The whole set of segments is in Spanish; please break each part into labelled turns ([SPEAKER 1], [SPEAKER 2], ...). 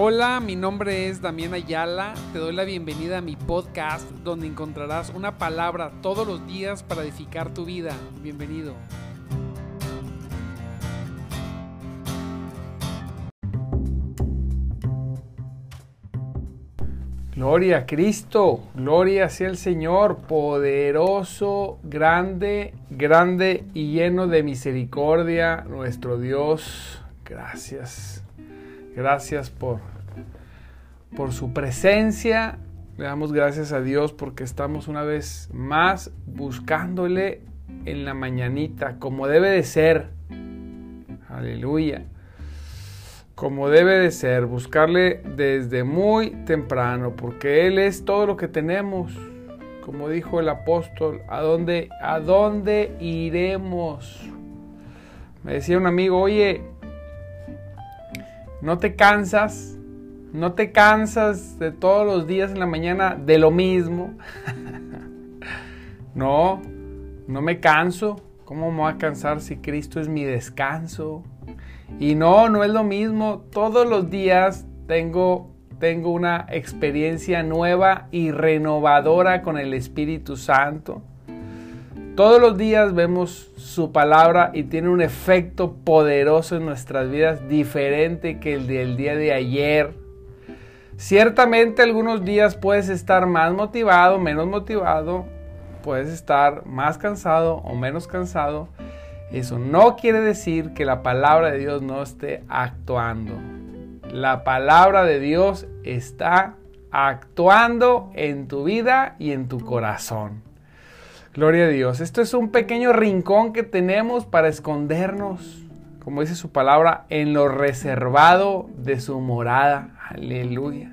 [SPEAKER 1] Hola, mi nombre es Damián Ayala. Te doy la bienvenida a mi podcast donde encontrarás una palabra todos los días para edificar tu vida. Bienvenido. Gloria a Cristo, gloria sea el Señor, poderoso, grande, grande y lleno de misericordia, nuestro Dios. Gracias. Gracias por, por su presencia. Le damos gracias a Dios porque estamos una vez más buscándole en la mañanita, como debe de ser. Aleluya. Como debe de ser, buscarle desde muy temprano, porque Él es todo lo que tenemos. Como dijo el apóstol, ¿a dónde, a dónde iremos? Me decía un amigo, oye, no te cansas, no te cansas de todos los días en la mañana de lo mismo. no, no me canso. ¿Cómo me voy a cansar si Cristo es mi descanso? Y no, no es lo mismo. Todos los días tengo, tengo una experiencia nueva y renovadora con el Espíritu Santo. Todos los días vemos su palabra y tiene un efecto poderoso en nuestras vidas, diferente que el del día de ayer. Ciertamente algunos días puedes estar más motivado, menos motivado, puedes estar más cansado o menos cansado. Eso no quiere decir que la palabra de Dios no esté actuando. La palabra de Dios está actuando en tu vida y en tu corazón. Gloria a Dios. Esto es un pequeño rincón que tenemos para escondernos, como dice su palabra, en lo reservado de su morada. Aleluya.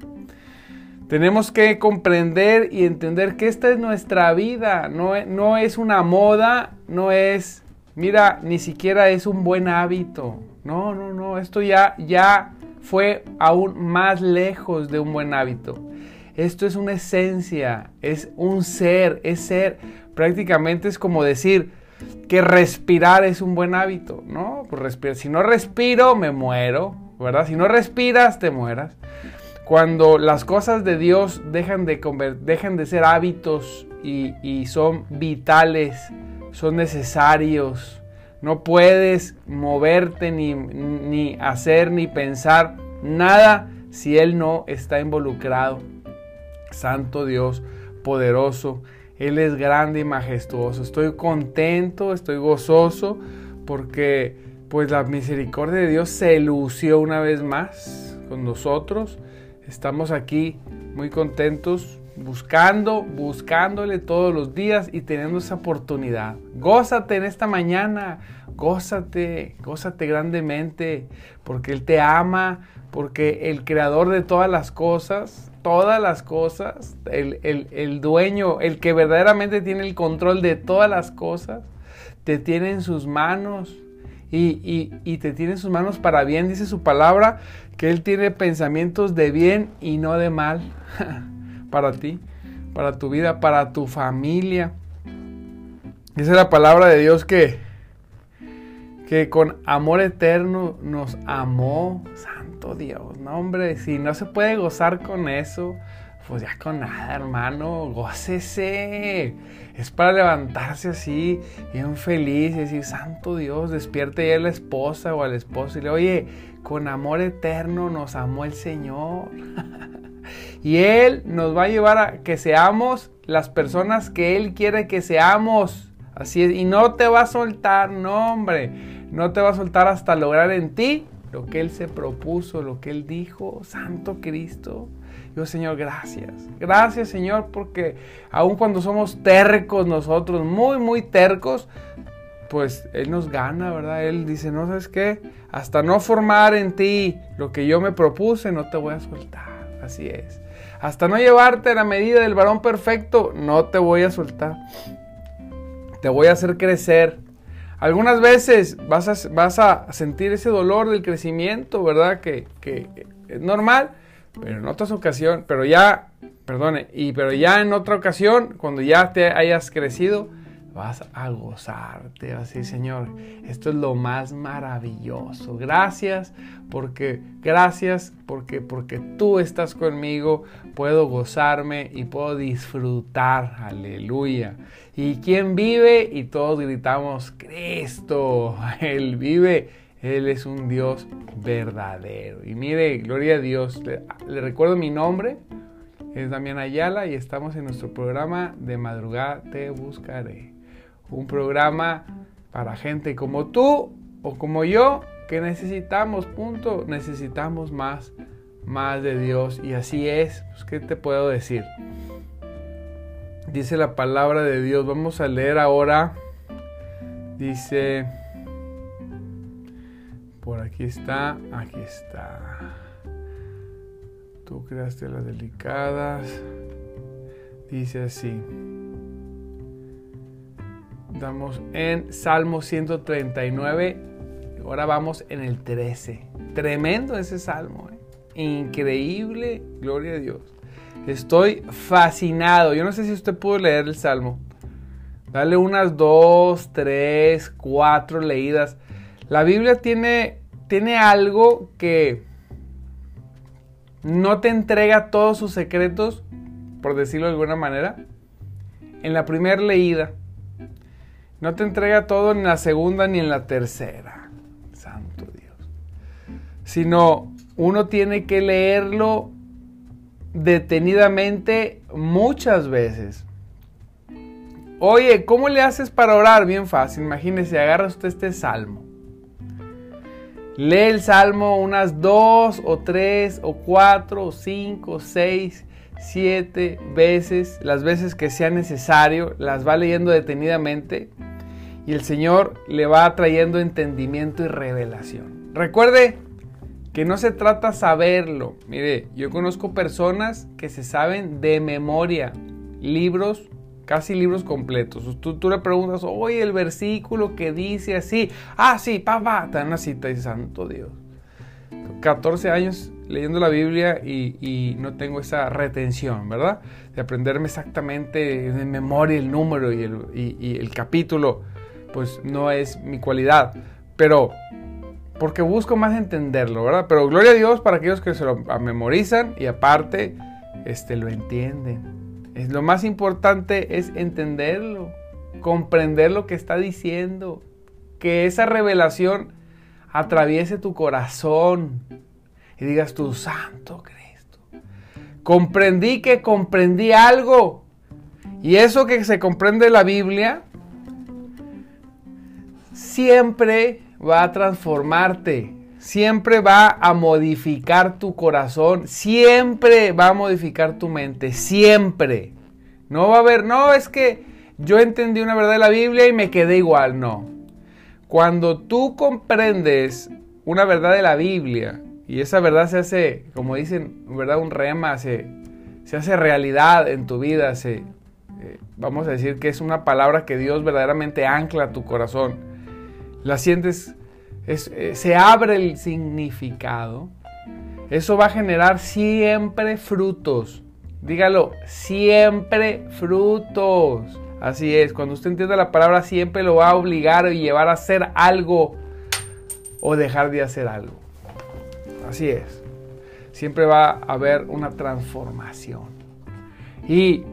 [SPEAKER 1] Tenemos que comprender y entender que esta es nuestra vida, no, e, no es una moda, no es, mira, ni siquiera es un buen hábito. No, no, no, esto ya, ya fue aún más lejos de un buen hábito. Esto es una esencia, es un ser, es ser prácticamente es como decir que respirar es un buen hábito, ¿no? Pues. Si no respiro, me muero, ¿verdad? Si no respiras, te mueras. Cuando las cosas de Dios dejan de, de ser hábitos y, y son vitales, son necesarios, no puedes moverte ni, ni hacer ni pensar nada si Él no está involucrado. Santo Dios, poderoso, él es grande y majestuoso. Estoy contento, estoy gozoso porque pues la misericordia de Dios se lució una vez más con nosotros. Estamos aquí muy contentos, buscando, buscándole todos los días y teniendo esa oportunidad. Gózate en esta mañana, gózate, gózate grandemente, porque Él te ama, porque el creador de todas las cosas todas las cosas, el, dueño, el que verdaderamente tiene el control de todas las cosas, te tiene en sus manos y, y, te tiene en sus manos para bien, dice su palabra, que Él tiene pensamientos de bien y no de mal para ti, para tu vida, para tu familia. Es la palabra de Dios que, que con amor eterno nos amó. Dios. No, hombre, si no se puede gozar con eso, pues ya con nada, hermano, gócese. Es para levantarse así, bien feliz y decir, Santo Dios, despierte ya a la esposa o al esposo y le, oye, con amor eterno nos amó el Señor. y Él nos va a llevar a que seamos las personas que Él quiere que seamos. Así es, y no te va a soltar, no, hombre, no te va a soltar hasta lograr en ti lo que Él se propuso, lo que Él dijo, Santo Cristo. Yo, Señor, gracias. Gracias, Señor, porque aun cuando somos tercos nosotros, muy, muy tercos, pues Él nos gana, ¿verdad? Él dice, no sabes qué, hasta no formar en ti lo que yo me propuse, no te voy a soltar. Así es. Hasta no llevarte a la medida del varón perfecto, no te voy a soltar. Te voy a hacer crecer. Algunas veces vas a, vas a sentir ese dolor del crecimiento, ¿verdad? Que, es normal, pero en otras ocasiones, pero ya, perdone, y pero ya en otra ocasión, cuando ya te hayas crecido, vas a gozarte, vas a decir, Señor, esto es lo más maravilloso. Gracias porque gracias porque porque tú estás conmigo, puedo gozarme y puedo disfrutar. Aleluya. ¿Y quién vive? Y todos gritamos, Cristo, él vive. Él es un Dios verdadero. Y mire, gloria a Dios. Le, le recuerdo mi nombre. Es Damián Ayala y estamos en nuestro programa de madrugada Te Buscaré un programa para gente como tú o como yo que necesitamos, punto, necesitamos más, más de Dios. Y así es, pues, ¿qué te puedo decir? Dice la palabra de Dios, vamos a leer ahora, dice, por aquí está, aquí está, tú creaste las delicadas, dice así, Estamos en Salmo 139. Ahora vamos en el 13. Tremendo ese salmo. ¿eh? Increíble. Gloria a Dios. Estoy fascinado. Yo no sé si usted pudo leer el salmo. Dale unas dos, tres, cuatro leídas. La Biblia tiene, tiene algo que no te entrega todos sus secretos, por decirlo de alguna manera, en la primera leída. No te entrega todo en la segunda ni en la tercera. Santo Dios. Sino uno tiene que leerlo detenidamente muchas veces. Oye, ¿cómo le haces para orar? Bien fácil. Imagínese, agarra usted este salmo. Lee el salmo unas dos o tres o cuatro o cinco o seis, siete veces, las veces que sea necesario, las va leyendo detenidamente y el Señor le va trayendo entendimiento y revelación. Recuerde que no se trata saberlo. Mire, yo conozco personas que se saben de memoria libros, casi libros completos. Tú, tú le preguntas, oye, el versículo que dice así, ah, sí, papá, te dan una cita y santo Dios. 14 años leyendo la Biblia y, no tengo esa retención, ¿verdad? De aprenderme exactamente de memoria el número y el, y el capítulo pues no es mi cualidad. Pero porque busco más entenderlo, ¿verdad? Pero gloria a Dios para aquellos que se lo memorizan y aparte este, lo entienden. Es, lo más importante es entenderlo, comprender lo que está diciendo, que esa revelación atraviese tu corazón y digas tu santo Cristo. Comprendí que comprendí algo. Y eso que se comprende en la Biblia siempre va a transformarte, siempre va a modificar tu corazón, siempre va a modificar tu mente, siempre. No va a haber, no, es que yo entendí una verdad de la Biblia y me quedé igual, no. Cuando tú comprendes una verdad de la Biblia y esa verdad se hace, como dicen, ¿verdad? Un rema, se, se hace realidad en tu vida, se, eh, vamos a decir que es una palabra que Dios verdaderamente ancla a tu corazón la sientes, eh, se abre el significado, eso va a generar siempre frutos. Dígalo, siempre frutos. Así es, cuando usted entiende la palabra siempre lo va a obligar y llevar a hacer algo o dejar de hacer algo. Así es. Siempre va a haber una transformación. Y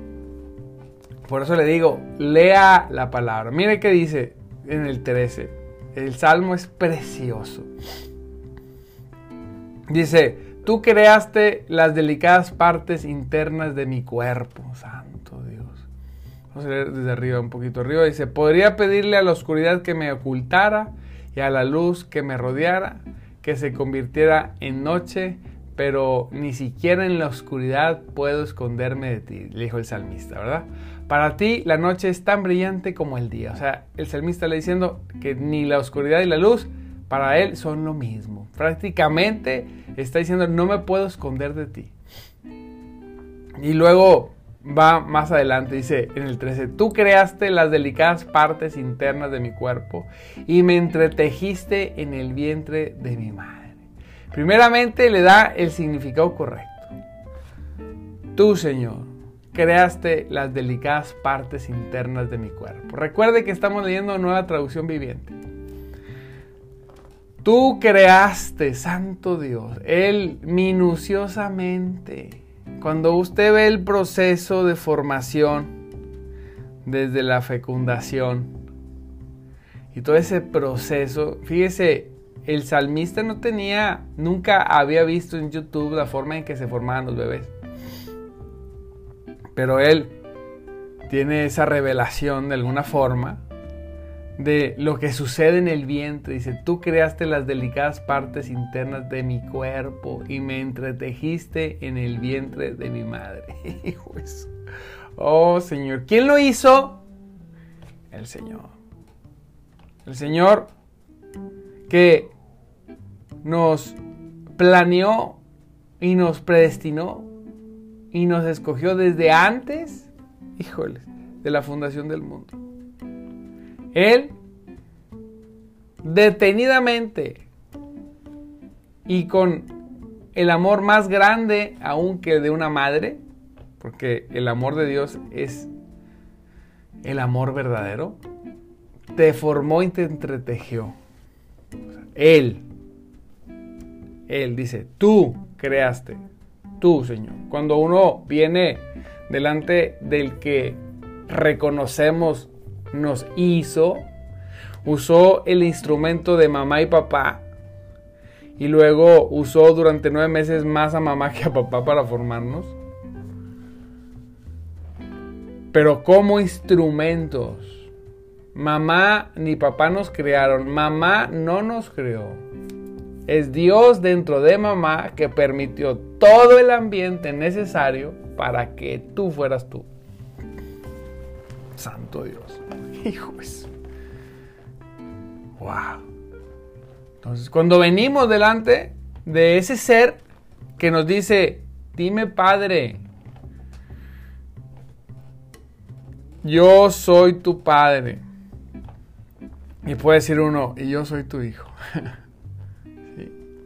[SPEAKER 1] por eso le digo, lea la palabra. Mire qué dice en el 13. El salmo es precioso. Dice, tú creaste las delicadas partes internas de mi cuerpo, santo Dios. Vamos a leer desde arriba, un poquito arriba. Dice, podría pedirle a la oscuridad que me ocultara y a la luz que me rodeara, que se convirtiera en noche, pero ni siquiera en la oscuridad puedo esconderme de ti, le dijo el salmista, ¿verdad? Para ti la noche es tan brillante como el día. O sea, el salmista le diciendo que ni la oscuridad y la luz para él son lo mismo. Prácticamente está diciendo no me puedo esconder de ti. Y luego va más adelante, dice en el 13, tú creaste las delicadas partes internas de mi cuerpo y me entretejiste en el vientre de mi madre. Primeramente le da el significado correcto. Tú, Señor, creaste las delicadas partes internas de mi cuerpo. Recuerde que estamos leyendo nueva traducción viviente. Tú creaste, Santo Dios, Él minuciosamente. Cuando usted ve el proceso de formación desde la fecundación y todo ese proceso, fíjese, el salmista no tenía, nunca había visto en YouTube la forma en que se formaban los bebés. Pero él tiene esa revelación de alguna forma de lo que sucede en el vientre. Dice, tú creaste las delicadas partes internas de mi cuerpo y me entretejiste en el vientre de mi madre. oh Señor, ¿quién lo hizo? El Señor. El Señor que nos planeó y nos predestinó y nos escogió desde antes, híjoles, de la fundación del mundo. Él detenidamente y con el amor más grande aún que de una madre, porque el amor de Dios es el amor verdadero, te formó y te entretejió. Él, Él dice, tú creaste, tú Señor. Cuando uno viene delante del que reconocemos nos hizo, usó el instrumento de mamá y papá y luego usó durante nueve meses más a mamá que a papá para formarnos. Pero como instrumentos. Mamá ni papá nos crearon, mamá no nos creó. Es Dios dentro de mamá que permitió todo el ambiente necesario para que tú fueras tú. Santo Dios. Hijo Wow. Entonces, cuando venimos delante de ese ser que nos dice, dime Padre, yo soy tu Padre. Y puede decir uno, y yo soy tu hijo.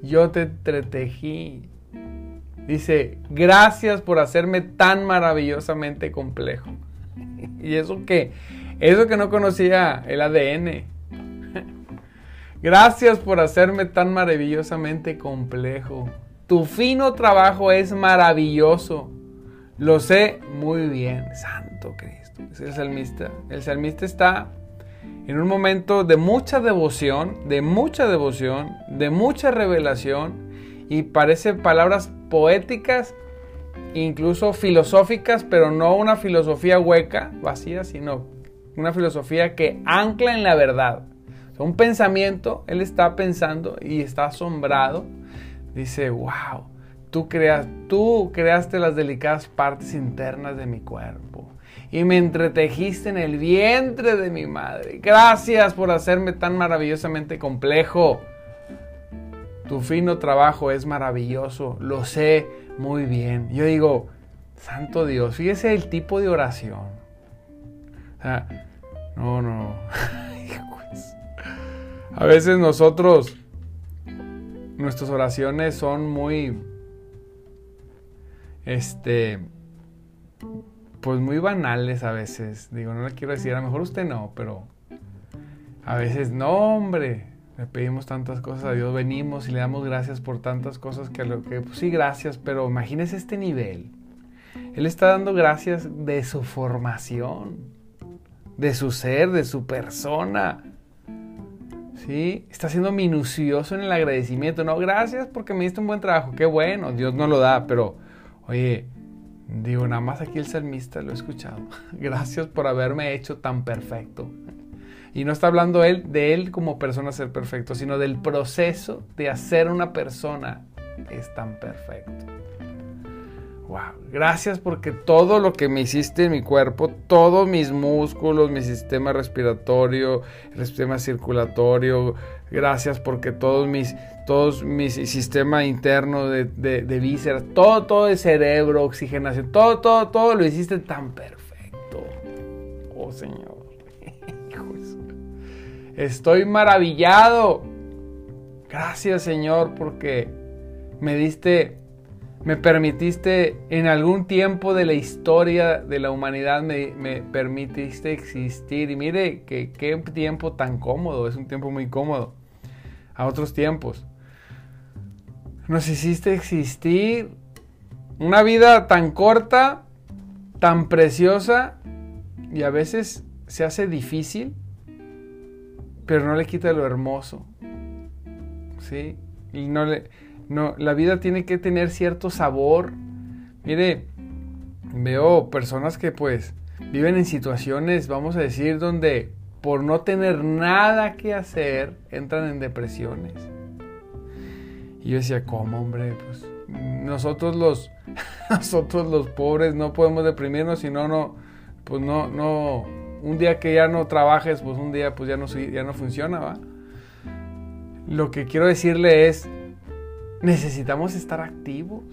[SPEAKER 1] Yo te entretejí. Dice, gracias por hacerme tan maravillosamente complejo. y eso que, eso que no conocía el ADN. gracias por hacerme tan maravillosamente complejo. Tu fino trabajo es maravilloso. Lo sé muy bien. Santo Cristo. Es el salmista. El salmista está en un momento de mucha devoción, de mucha devoción, de mucha revelación y parece palabras poéticas, incluso filosóficas, pero no una filosofía hueca, vacía, sino una filosofía que ancla en la verdad. un pensamiento, él está pensando y está asombrado. Dice, wow, tú, creas, tú creaste las delicadas partes internas de mi cuerpo y me entretejiste en el vientre de mi madre. Gracias por hacerme tan maravillosamente complejo. Tu fino trabajo es maravilloso, lo sé muy bien. Yo digo, Santo Dios, fíjese el tipo de oración. no, no. A veces nosotros, nuestras oraciones son muy, este, pues muy banales a veces. Digo, no le quiero decir, a lo mejor usted no, pero a veces no, hombre. Le pedimos tantas cosas a Dios, venimos y le damos gracias por tantas cosas que, lo que pues sí, gracias, pero imagínese este nivel. Él está dando gracias de su formación, de su ser, de su persona. ¿Sí? Está siendo minucioso en el agradecimiento. No, gracias porque me diste un buen trabajo. Qué bueno, Dios no lo da, pero oye, Digo, nada más aquí el salmista lo he escuchado. Gracias por haberme hecho tan perfecto. Y no está hablando él de él como persona ser perfecto, sino del proceso de hacer una persona es tan perfecto. Wow, gracias porque todo lo que me hiciste en mi cuerpo, todos mis músculos, mi sistema respiratorio, el sistema circulatorio, gracias porque todos mis, todos mi sistema interno de, de, vísceras, todo, todo el cerebro, oxigenación, todo, todo, todo lo hiciste tan perfecto. Oh Señor. Estoy maravillado. Gracias Señor porque me diste me permitiste en algún tiempo de la historia de la humanidad, me, me permitiste existir. Y mire que qué tiempo tan cómodo, es un tiempo muy cómodo a otros tiempos. Nos hiciste existir una vida tan corta, tan preciosa y a veces se hace difícil, pero no le quita lo hermoso. ¿Sí? Y no le no la vida tiene que tener cierto sabor. Mire, veo personas que pues viven en situaciones, vamos a decir, donde por no tener nada que hacer, entran en depresiones. Y yo decía, ¿cómo, hombre? Pues nosotros los, nosotros los pobres no podemos deprimirnos si no, no, pues no, no, un día que ya no trabajes, pues un día pues ya no, ya no funciona, ¿va? Lo que quiero decirle es, necesitamos estar activos.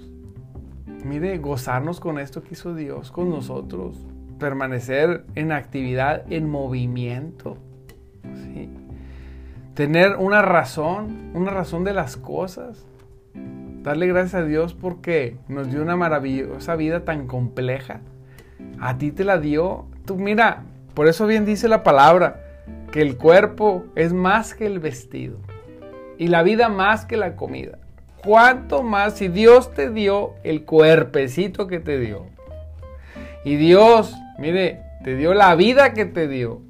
[SPEAKER 1] Mire, gozarnos con esto que hizo Dios con nosotros permanecer en actividad, en movimiento. Tener una razón, una razón de las cosas. Darle gracias a Dios porque nos dio una maravillosa vida tan compleja. A ti te la dio. Tú mira, por eso bien dice la palabra, que el cuerpo es más que el vestido y la vida más que la comida. ¿Cuánto más si Dios te dio el cuerpecito que te dio? Y Dios Mire, te dio la vida que te dio.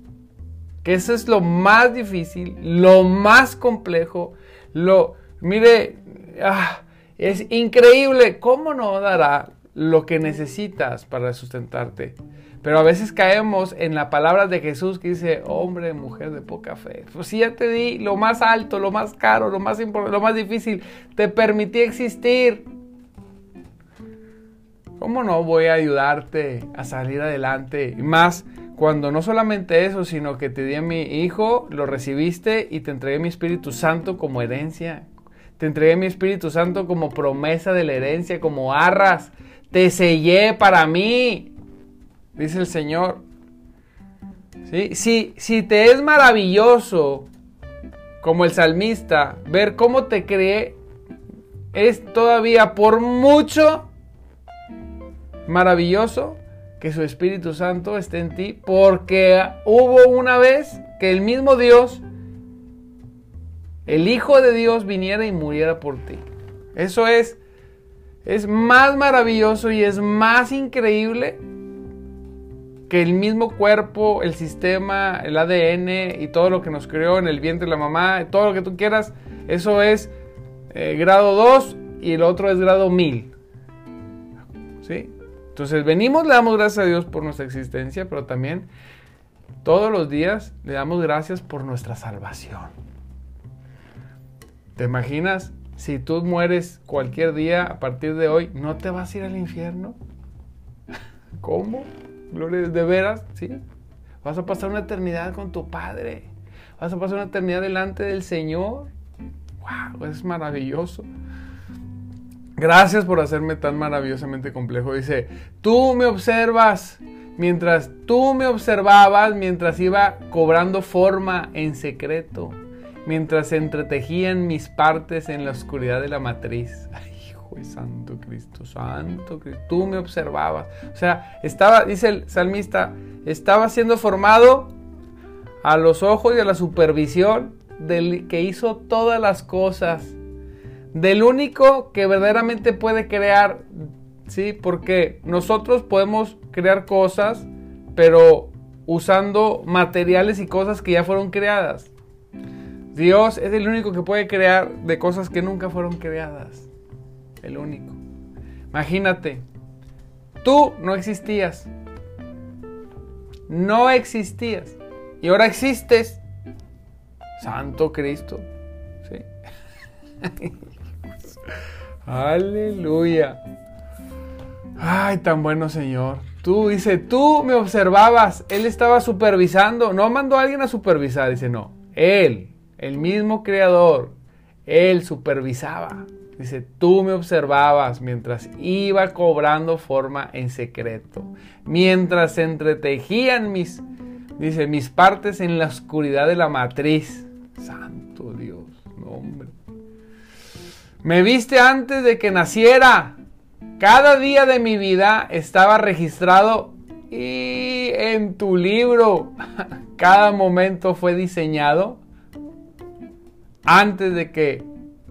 [SPEAKER 1] Que eso es lo más difícil, lo más complejo. Lo, mire, ah, es increíble cómo no dará lo que necesitas para sustentarte. Pero a veces caemos en la palabra de Jesús que dice, hombre, mujer de poca fe. Pues si ya te di lo más alto, lo más caro, lo más importante, lo más difícil, te permití existir. ¿Cómo no voy a ayudarte a salir adelante? Más cuando no solamente eso, sino que te di a mi hijo, lo recibiste y te entregué mi Espíritu Santo como herencia. Te entregué mi Espíritu Santo como promesa de la herencia, como arras. Te sellé para mí, dice el Señor. ¿Sí? Si, si te es maravilloso, como el salmista, ver cómo te creé, es todavía por mucho maravilloso que su Espíritu Santo esté en ti, porque hubo una vez que el mismo Dios, el Hijo de Dios, viniera y muriera por ti. Eso es, es más maravilloso y es más increíble que el mismo cuerpo, el sistema, el ADN y todo lo que nos creó en el vientre de la mamá, todo lo que tú quieras, eso es eh, grado 2 y el otro es grado 1000. ¿Sí? Entonces venimos, le damos gracias a Dios por nuestra existencia, pero también todos los días le damos gracias por nuestra salvación. ¿Te imaginas? Si tú mueres cualquier día a partir de hoy, ¿no te vas a ir al infierno? ¿Cómo? Gloria, ¿de veras? ¿Sí? Vas a pasar una eternidad con tu Padre. Vas a pasar una eternidad delante del Señor. ¡Wow! Es maravilloso. Gracias por hacerme tan maravillosamente complejo. Dice, tú me observas mientras tú me observabas, mientras iba cobrando forma en secreto, mientras se entretejían mis partes en la oscuridad de la matriz. Ay, hijo de Santo Cristo, Santo Cristo, tú me observabas. O sea, estaba, dice el salmista, estaba siendo formado a los ojos y a la supervisión del que hizo todas las cosas del único que verdaderamente puede crear, ¿sí? Porque nosotros podemos crear cosas, pero usando materiales y cosas que ya fueron creadas. Dios es el único que puede crear de cosas que nunca fueron creadas. El único. Imagínate, tú no existías. No existías. Y ahora existes. Santo Cristo. ¿Sí? Aleluya. Ay, tan bueno Señor. Tú, dice, tú me observabas. Él estaba supervisando. No mandó a alguien a supervisar. Dice, no. Él, el mismo creador, él supervisaba. Dice, tú me observabas mientras iba cobrando forma en secreto. Mientras se entretejían mis, dice, mis partes en la oscuridad de la matriz. Me viste antes de que naciera. cada día de mi vida estaba registrado y en tu libro. Cada momento fue diseñado antes de que,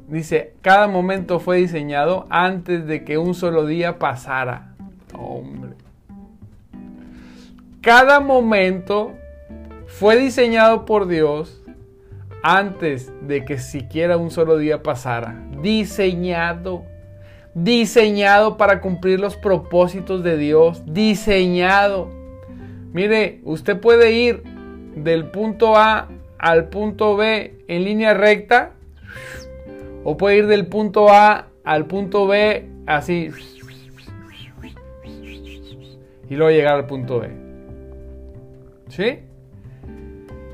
[SPEAKER 1] dice, cada momento fue diseñado antes de que un solo día pasara. Hombre. Cada momento fue diseñado por Dios antes de que siquiera un solo día pasara. Diseñado. Diseñado para cumplir los propósitos de Dios. Diseñado. Mire, usted puede ir del punto A al punto B en línea recta. O puede ir del punto A al punto B así. Y luego llegar al punto B. ¿Sí?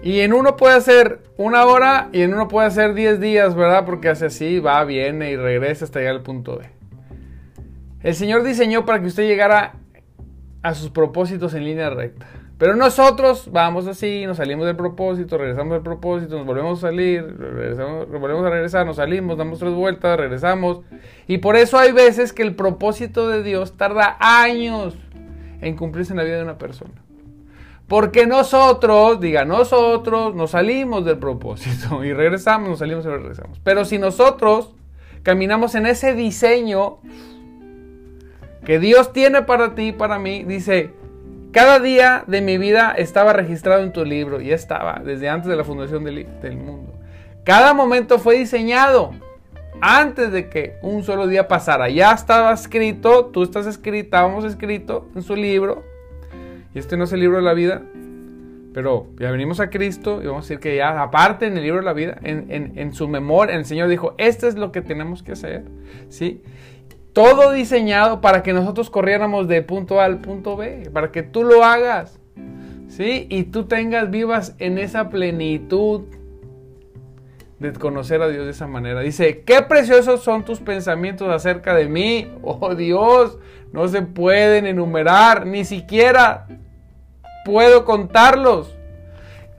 [SPEAKER 1] Y en uno puede hacer una hora y en uno puede hacer 10 días, ¿verdad? Porque hace así, va, viene y regresa hasta llegar al punto B. El Señor diseñó para que usted llegara a sus propósitos en línea recta. Pero nosotros vamos así, nos salimos del propósito, regresamos del propósito, nos volvemos a salir, volvemos a regresar, nos salimos, damos tres vueltas, regresamos. Y por eso hay veces que el propósito de Dios tarda años en cumplirse en la vida de una persona. Porque nosotros, diga, nosotros nos salimos del propósito y regresamos, nos salimos y regresamos. Pero si nosotros caminamos en ese diseño que Dios tiene para ti y para mí, dice, cada día de mi vida estaba registrado en tu libro, y estaba desde antes de la fundación del, mundo. Cada momento fue diseñado antes de que un solo día pasara. Ya estaba escrito, tú estás escrito, estábamos escrito en su libro. Y este no es el libro de la vida, pero ya venimos a Cristo y vamos a decir que ya aparte en el libro de la vida, en, en su memoria, el Señor dijo, esto es lo que tenemos que hacer. ¿sí? Todo diseñado para que nosotros corriéramos de punto A al punto B, para que tú lo hagas. ¿Sí? Y tú tengas vivas en esa plenitud de conocer a Dios de esa manera. Dice, qué preciosos son tus pensamientos acerca de mí. Oh Dios, no se pueden enumerar, ni siquiera puedo contarlos.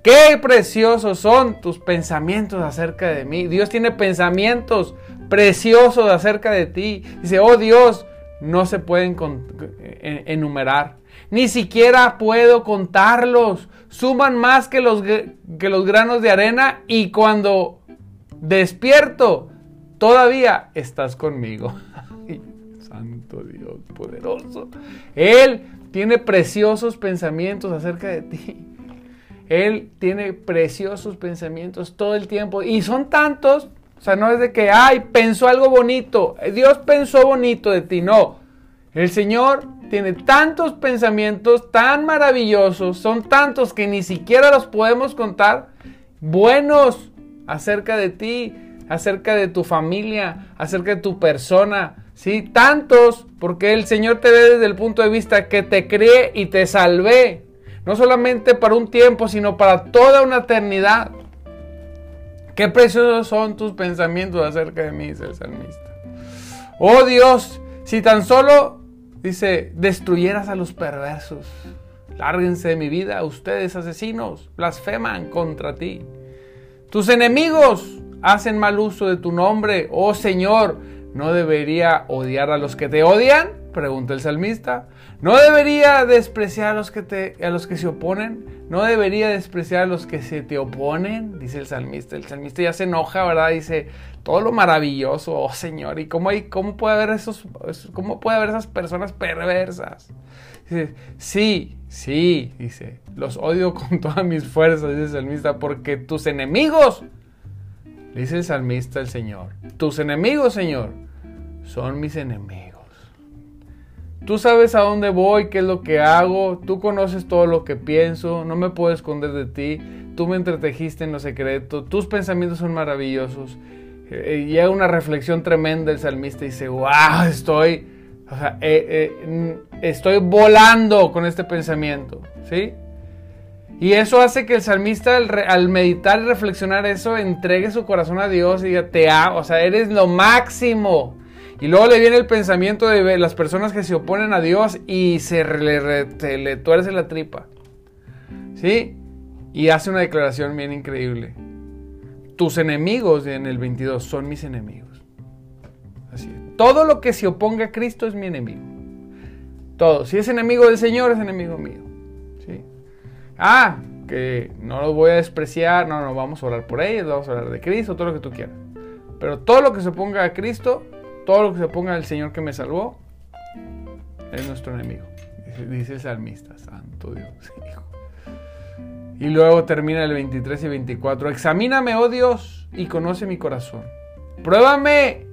[SPEAKER 1] Qué preciosos son tus pensamientos acerca de mí. Dios tiene pensamientos preciosos acerca de ti. Dice, oh Dios, no se pueden enumerar. Ni siquiera puedo contarlos. Suman más que los, que los granos de arena y cuando despierto, todavía estás conmigo. Santo Dios poderoso. Él tiene preciosos pensamientos acerca de ti. Él tiene preciosos pensamientos todo el tiempo. Y son tantos o sea, no es de que, ay, pensó algo bonito. Dios pensó bonito de ti. No. El Señor tiene tantos pensamientos tan maravillosos, son tantos que ni siquiera los podemos contar, buenos acerca de ti, acerca de tu familia, acerca de tu persona. Sí, tantos, porque el Señor te ve desde el punto de vista que te cree y te salvé. No solamente para un tiempo, sino para toda una eternidad. Qué preciosos son tus pensamientos acerca de mí, dice el salmista. Oh Dios, si tan solo, dice, destruyeras a los perversos. Lárguense de mi vida, ustedes asesinos, blasfeman contra ti. Tus enemigos hacen mal uso de tu nombre. Oh Señor, ¿no debería odiar a los que te odian? Pregunta el salmista. ¿No debería despreciar a los que, te, a los que se oponen? ¿No debería despreciar a los que se te oponen? Dice el salmista. El salmista ya se enoja, ¿verdad? Dice, todo lo maravilloso, oh Señor. ¿Y cómo, hay, cómo, puede, haber esos, cómo puede haber esas personas perversas? Dice, sí, sí, dice, los odio con todas mis fuerzas, dice el salmista, porque tus enemigos, dice el salmista el Señor, tus enemigos, Señor, son mis enemigos. Tú sabes a dónde voy, qué es lo que hago, tú conoces todo lo que pienso, no me puedo esconder de ti, tú me entretejiste en lo secreto, tus pensamientos son maravillosos. Eh, y hay una reflexión tremenda el salmista dice, wow, estoy, eh, eh, estoy volando con este pensamiento, ¿sí? Y eso hace que el salmista al, meditar y reflexionar eso entregue su corazón a Dios y diga, te amo, o sea, eres lo máximo. Y luego le viene el pensamiento de las personas que se oponen a Dios y se le, tuerce la tripa. ¿Sí? Y hace una declaración bien increíble. Tus enemigos en el 22 son mis enemigos. Así es. Todo lo que se oponga a Cristo es mi enemigo. Todo. Si es enemigo del Señor, es enemigo mío. ¿Sí? Ah, que no los voy a despreciar. No, no, vamos a orar por ellos, vamos a hablar de Cristo, todo lo que tú quieras. Pero todo lo que se oponga a Cristo, todo lo que se oponga al Señor que me salvó, es nuestro enemigo. Dice el salmista, santo Dios, hijo. Y luego termina el 23 y 24. Examíname, oh Dios, y conoce mi corazón. Pruébame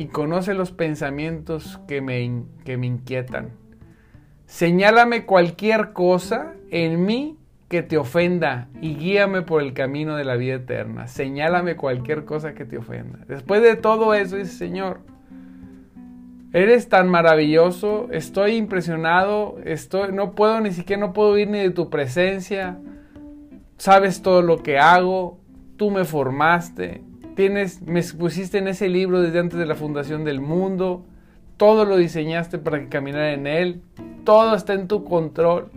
[SPEAKER 1] y conoce los pensamientos que me, que me inquietan. Señálame cualquier cosa en mí que te ofenda y guíame por el camino de la vida eterna. Señálame cualquier cosa que te ofenda. Después de todo eso, dice Señor, Eres tan maravilloso, estoy impresionado, estoy, no puedo ni siquiera, no puedo ir ni de tu presencia. Sabes todo lo que hago, tú me formaste, me pusiste en ese libro desde antes de la fundación del mundo, todo lo diseñaste para que caminara en él, todo está en tu control.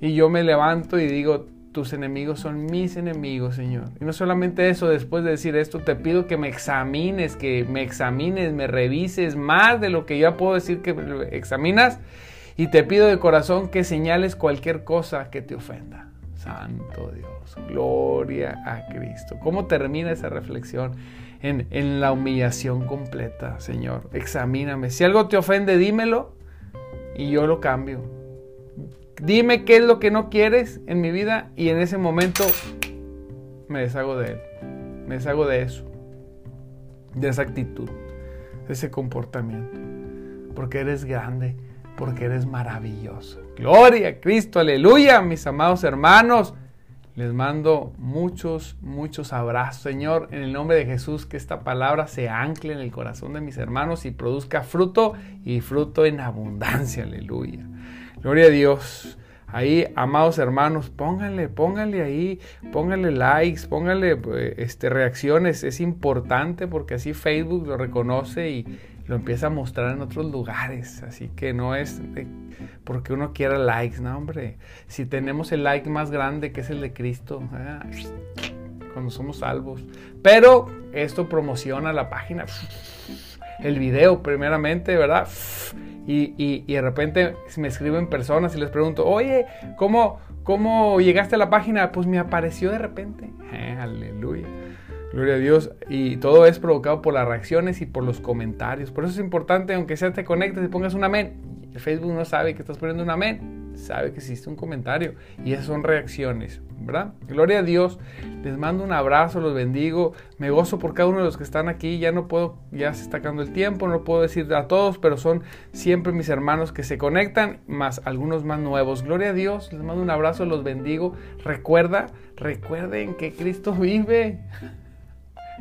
[SPEAKER 1] Y yo me levanto y digo, tus enemigos son mis enemigos, Señor. Y no solamente eso, después de decir esto, te pido que me examines, que me examines, me revises más de lo que ya puedo decir que examinas. Y te pido de corazón que señales cualquier cosa que te ofenda. Santo Dios, gloria a Cristo. ¿Cómo termina esa reflexión? En, en la humillación completa, Señor. Examíname. Si algo te ofende, dímelo y yo lo cambio Dime qué es lo que no quieres en mi vida y en ese momento me deshago de él. Me deshago de eso. De esa actitud. De ese comportamiento. Porque eres grande. Porque eres maravilloso. Gloria a Cristo. Aleluya. Mis amados hermanos. Les mando muchos, muchos abrazos, Señor, en el nombre de Jesús, que esta palabra se ancle en el corazón de mis hermanos y produzca fruto y fruto en abundancia. Aleluya. Gloria a Dios. Ahí, amados hermanos, pónganle, pónganle ahí, pónganle likes, pónganle pues, este, reacciones. Es importante porque así Facebook lo reconoce y lo empieza a mostrar en otros lugares. Así que no es porque uno quiera likes, no, hombre. Si tenemos el like más grande que es el de Cristo, ah, cuando somos salvos. Pero esto promociona la página, el video primeramente, ¿verdad? Y, de repente me escriben personas y les pregunto, oye, ¿cómo, ¿cómo llegaste a la página? Pues me apareció de repente. Eh, aleluya. Gloria a Dios. Y todo es provocado por las reacciones y por los comentarios. Por eso es importante, aunque sea te conectes y pongas un amén. Facebook no sabe que estás poniendo un amén sabe que existe un comentario y esas son reacciones, ¿verdad? Gloria a Dios, les mando un abrazo, los bendigo, me gozo por cada uno de los que están aquí, ya no puedo, ya se está acabando el tiempo, no puedo decir a todos, pero son siempre mis hermanos que se conectan, más algunos más nuevos. Gloria a Dios, les mando un abrazo, los bendigo. Recuerda, recuerden que Cristo vive.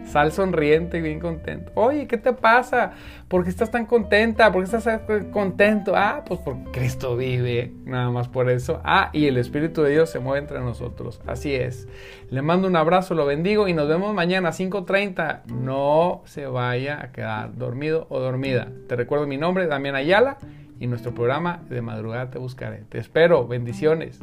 [SPEAKER 1] Sal sonriente y bien contento. Oye, ¿qué te pasa? ¿Por qué estás tan contenta? ¿Por qué estás contento? Ah, pues porque Cristo vive, nada más por eso. Ah, y el Espíritu de Dios se mueve entre nosotros. Así es. Le mando un abrazo, lo bendigo y nos vemos mañana a 5.30. No se vaya a quedar dormido o dormida. Te recuerdo mi nombre, Damián Ayala, y nuestro programa de madrugada te buscaré. Te espero. Bendiciones.